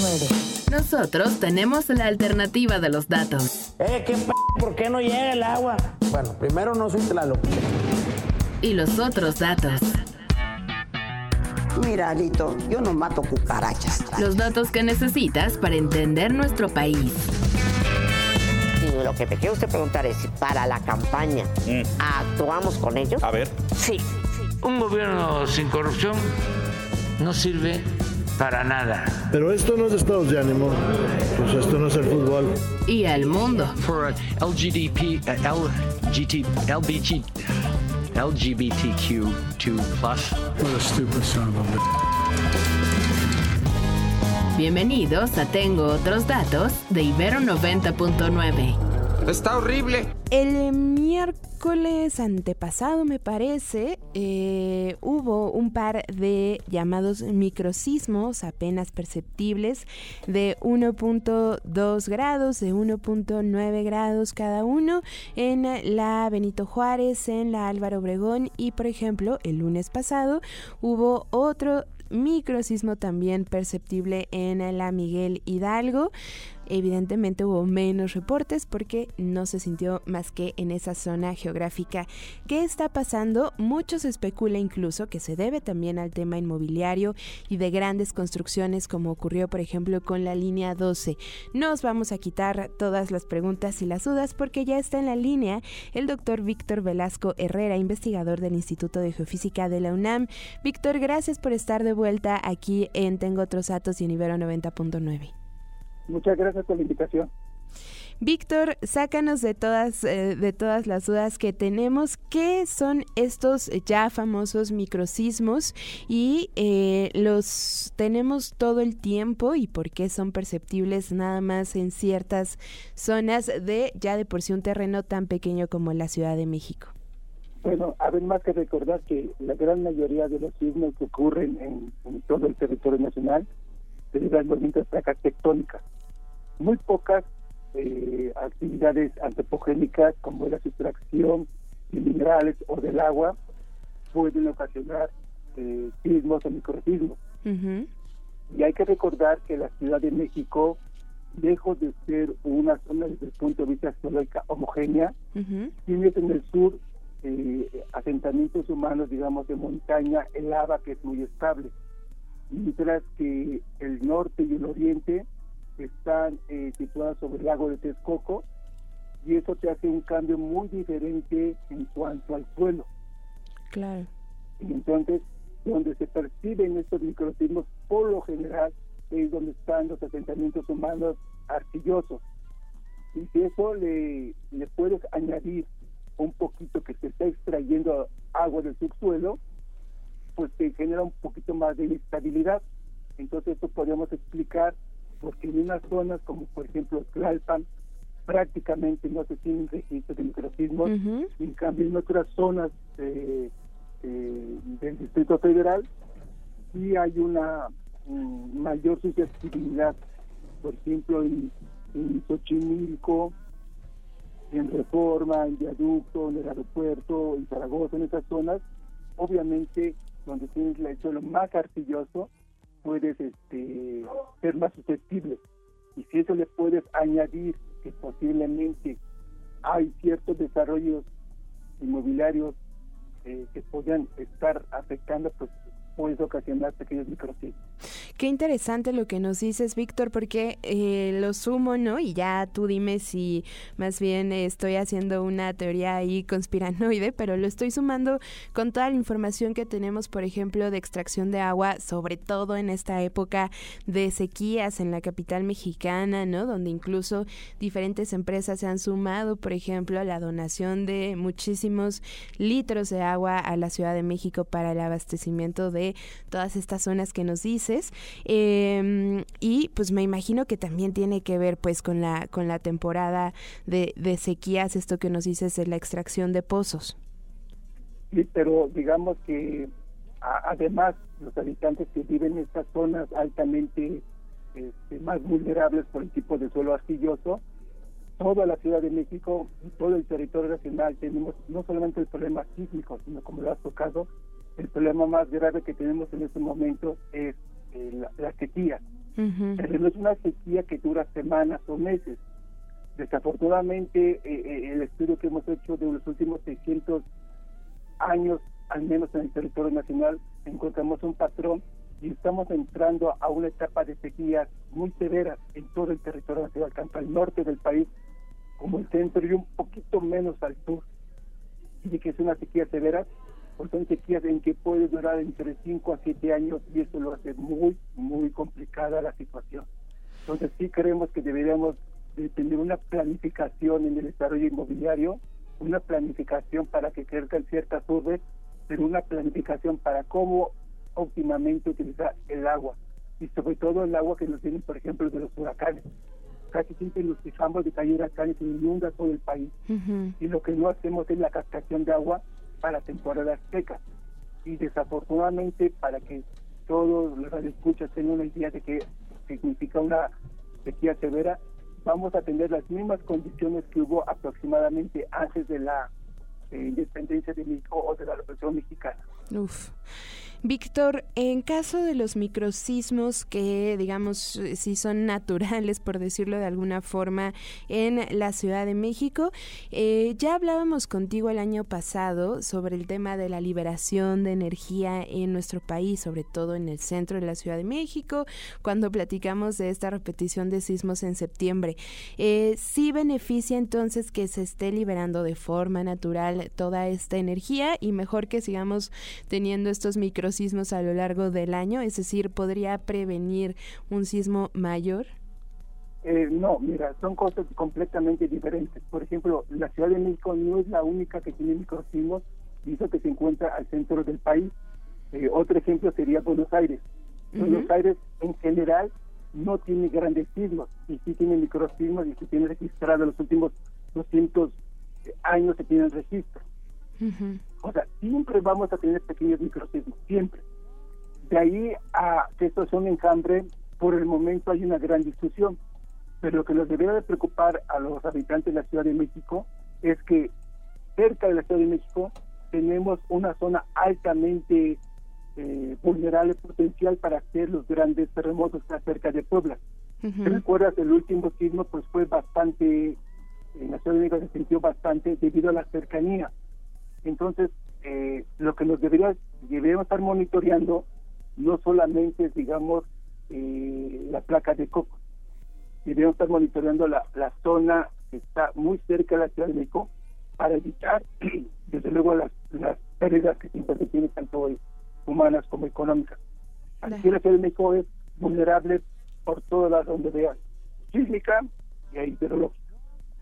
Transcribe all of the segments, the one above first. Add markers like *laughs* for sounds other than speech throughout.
107.9. Nosotros tenemos la alternativa de los datos. Eh, ¿qué p ¿Por qué no llega el agua? Bueno, primero no soy Tlaloc. Y los otros datos. Mira, Alito, yo no mato cucarachas. Los datos que necesitas para entender nuestro país. Y lo que te quiero usted preguntar es si para la campaña actuamos con ellos. A ver. Sí. Un gobierno sin corrupción no sirve para nada. Pero esto no es estados de ánimo, pues esto no es el fútbol. Y al mundo. For LGDP, LGT, LBG, LGBTQ2+. What a stupid son of a Bienvenidos a Tengo otros datos de Ibero 90.9. Está horrible. El miércoles antepasado, me parece, eh, hubo un par de llamados microsismos apenas perceptibles de 1.2 grados, de 1.9 grados cada uno en la Benito Juárez, en la Álvaro Obregón y, por ejemplo, el lunes pasado hubo otro microsismo también perceptible en la Miguel Hidalgo. Evidentemente hubo menos reportes porque no se sintió más que en esa zona geográfica. ¿Qué está pasando? Mucho se especula incluso que se debe también al tema inmobiliario y de grandes construcciones como ocurrió por ejemplo con la línea 12. Nos vamos a quitar todas las preguntas y las dudas porque ya está en la línea el doctor Víctor Velasco Herrera, investigador del Instituto de Geofísica de la UNAM. Víctor, gracias por estar de vuelta aquí en Tengo otros datos y en Ibero 90.9. Muchas gracias por la invitación. Víctor, sácanos de todas, eh, de todas las dudas que tenemos. ¿Qué son estos ya famosos microsismos y eh, los tenemos todo el tiempo y por qué son perceptibles nada más en ciertas zonas de ya de por sí un terreno tan pequeño como la Ciudad de México? Bueno, hay más que recordar que la gran mayoría de los sismos que ocurren en, en todo el territorio nacional se a movimientos de placas tectónicas. Muy pocas eh, actividades antropogénicas como la sustracción de minerales o del agua pueden ocasionar eh, sismos o microsismos. Y hay que recordar que la Ciudad de México, lejos de ser una zona desde el punto de vista geológica homogénea, tiene en el sur eh, asentamientos humanos, digamos, de montaña, el lava que es muy estable, mientras que el norte y el oriente están eh, situadas sobre el lago de Texcoco y eso te hace un cambio muy diferente en cuanto al suelo. Claro. Y entonces, donde se perciben estos microsismos, por lo general, es donde están los asentamientos humanos arcillosos. Y si eso le, le puedes añadir un poquito que se está extrayendo agua del subsuelo, pues te genera un poquito más de inestabilidad. Entonces esto podríamos explicar porque en unas zonas como por ejemplo Tlalpan prácticamente no se tienen registro de microsismos, en cambio en otras zonas eh, del Distrito Federal sí hay una mm, mayor susceptibilidad, por ejemplo en, en Xochimilco, en Reforma, en Viaducto, en el aeropuerto, en Zaragoza, en esas zonas, obviamente donde tienes el suelo más arcilloso, puedes este, ser más susceptible. Y si eso le puedes añadir que posiblemente hay ciertos desarrollos inmobiliarios eh, que podrían estar afectando, pues pequeños. Qué interesante lo que nos dices, Víctor, porque eh, lo sumo, ¿no? Y ya tú dime si más bien estoy haciendo una teoría ahí conspiranoide, pero lo estoy sumando con toda la información que tenemos, por ejemplo, de extracción de agua, sobre todo en esta época de sequías en la capital mexicana, ¿no? Donde incluso diferentes empresas se han sumado, por ejemplo, a la donación de muchísimos litros de agua a la Ciudad de México para el abastecimiento de todas estas zonas que nos dices. Eh, y pues me imagino que también tiene que ver pues con la, con la temporada de, de sequías, esto que nos dices es la extracción de pozos. Sí, pero digamos que a, además los habitantes que viven en estas zonas altamente este, más vulnerables por el tipo de suelo arcilloso, toda la Ciudad de México y todo el territorio nacional tenemos no solamente el problema sísmico, sino como lo has tocado, el problema más grave que tenemos en este momento es eh, la, la, sequía. pero no es una sequía que dura semanas o meses. Desafortunadamente, eh, eh, el estudio que hemos hecho de los últimos 600 años, al menos en el territorio nacional, encontramos un patrón y estamos entrando a una etapa de sequías muy severas en todo el territorio nacional, tanto al norte del país como el centro y un poquito menos al sur. Y que es una sequía severa, pues son sequías en que puede durar entre 5 a 7 años y eso lo hace muy, muy complicada la situación. Entonces sí creemos que deberíamos de tener una planificación en el desarrollo inmobiliario, una planificación para que crezcan ciertas urbes, pero una planificación para cómo óptimamente utilizar el agua y sobre todo el agua que nos viene, por ejemplo, de los huracanes. Casi siempre nos fijamos de que hay huracanes y inunda todo el país. Y lo que no hacemos es la captación de agua para temporadas secas. Y desafortunadamente, para que todos los radioescuchas tengan una idea de qué significa una sequía severa, vamos a tener las mismas condiciones que hubo aproximadamente antes de la eh, independencia de México o de la Revolución Mexicana. Uf. Víctor, en caso de los microsismos que, digamos, si son naturales, por decirlo de alguna forma, en la Ciudad de México, eh, ya hablábamos contigo el año pasado sobre el tema de la liberación de energía en nuestro país, sobre todo en el centro de la Ciudad de México, cuando platicamos de esta repetición de sismos en septiembre. Eh, ¿Sí beneficia entonces que se esté liberando de forma natural toda esta energía y mejor que sigamos teniendo estos microsismos sismos a lo largo del año? Es decir, ¿podría prevenir un sismo mayor? Eh, no, mira, son cosas completamente diferentes. Por ejemplo, la Ciudad de México no es la única que tiene microsismos, y eso que se encuentra al centro del país. Eh, otro ejemplo sería Buenos Aires. Buenos Aires en general no tiene grandes sismos, y sí tiene microsismos y se tiene registrado en los últimos 200 años se tienen registros. O sea, siempre vamos a tener pequeños microsismos, siempre. De ahí a que esto sea un enjambre, por el momento hay una gran discusión. Pero lo que nos debería de preocupar a los habitantes de la Ciudad de México es que cerca de la Ciudad de México tenemos una zona altamente eh, vulnerable potencial para hacer los grandes terremotos cerca de Puebla. ¿Te recuerdas? El último sismo pues fue bastante, en la Ciudad de México se sintió bastante debido a la cercanía. Entonces, eh, lo que nos debería, deberíamos estar monitoreando no solamente, digamos, eh, la placa de coco, deberíamos estar monitoreando la, la zona que está muy cerca de la Ciudad de México para evitar, *clears throat* desde luego, las, las pérdidas que siempre se tienen, tanto humanas como económicas. Aquí la Ciudad de México es vulnerable por todas las donde vean, sísmica y hidrológica.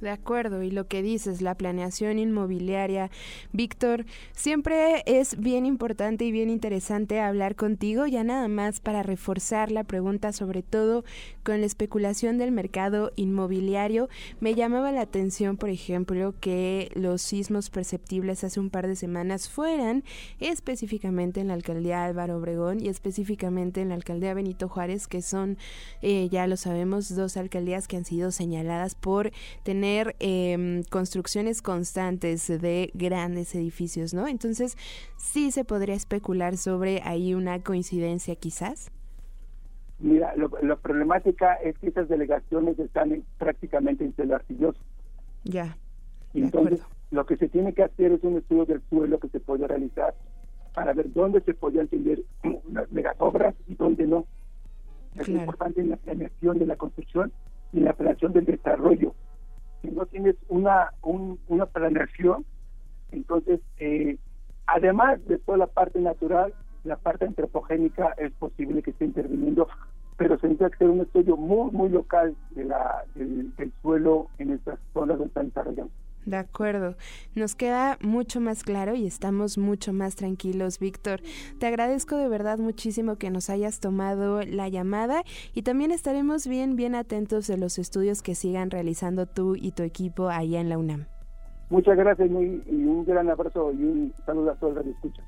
De acuerdo, y lo que dices, la planeación inmobiliaria. Víctor, siempre es bien importante y bien interesante hablar contigo, ya nada más para reforzar la pregunta, sobre todo con la especulación del mercado inmobiliario. Me llamaba la atención, por ejemplo, que los sismos perceptibles hace un par de semanas fueran específicamente en la alcaldía Álvaro Obregón y específicamente en la alcaldía Benito Juárez, que son, eh, ya lo sabemos, dos alcaldías que han sido señaladas por tener Em, construcciones constantes de grandes edificios, ¿no? Entonces, sí se podría especular sobre ahí una coincidencia quizás. Mira, la problemática es que esas delegaciones están prácticamente en suelo arcilloso. Ya. Entonces, lo que se tiene que hacer es un estudio del suelo que se puede realizar para ver dónde se podían tener las megasobras y dónde no. Es importante en la planeación de la construcción y la planeación del desarrollo si no tienes una, una planeación, entonces, eh, además de toda la parte natural, la parte antropogénica es posible que esté interviniendo, pero se necesita hacer un estudio muy, muy local de la, del, suelo en estas zonas donde están desarrollando. De acuerdo. Nos queda mucho más claro y estamos mucho más tranquilos, Víctor. Te agradezco de verdad muchísimo que nos hayas tomado la llamada y también estaremos bien, bien atentos de los estudios que sigan realizando tú y tu equipo allá en la UNAM. Muchas gracias y un gran abrazo y un saludo a todos los que escuchan.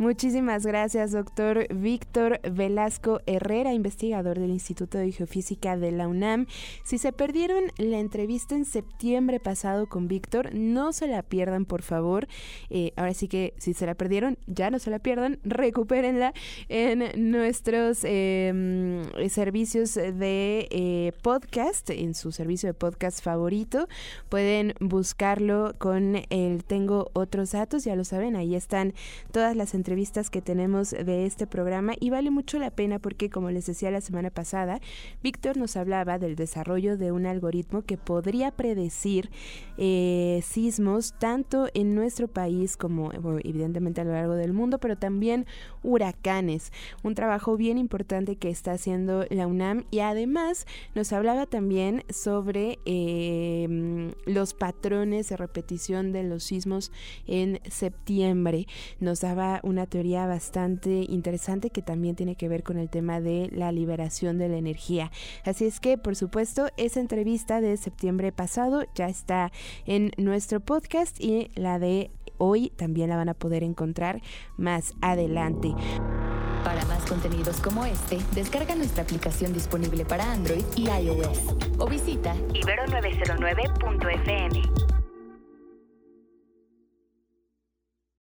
Muchísimas gracias, doctor Víctor Velasco Herrera, investigador del Instituto de Geofísica de la UNAM. Si se perdieron la entrevista en septiembre pasado con Víctor, no se la pierdan, por favor. Eh, ahora sí que si se la perdieron, ya no se la pierdan, *laughs* recupérenla en nuestros em, servicios de eh, podcast, en su servicio de podcast favorito. Pueden buscarlo con el Tengo otros datos, ya lo saben, ahí están todas las entrevistas entrevistas que tenemos de este programa y vale mucho la pena porque, como les decía la semana pasada, Víctor nos hablaba del desarrollo de un algoritmo que podría predecir eh, sismos tanto en nuestro país como evidentemente a lo largo del mundo, pero también huracanes. Un trabajo bien importante que está haciendo la UNAM y además nos hablaba también sobre em, los patrones de repetición de los sismos en septiembre. Nos daba una teoría bastante interesante que también tiene que ver con el tema de la liberación de la energía. Así es que, por supuesto, esa entrevista de septiembre pasado ya está en nuestro podcast y la de hoy también la van a poder encontrar más adelante. Para más contenidos como este, descarga nuestra aplicación disponible para Android y iOS o visita ibero909.fm.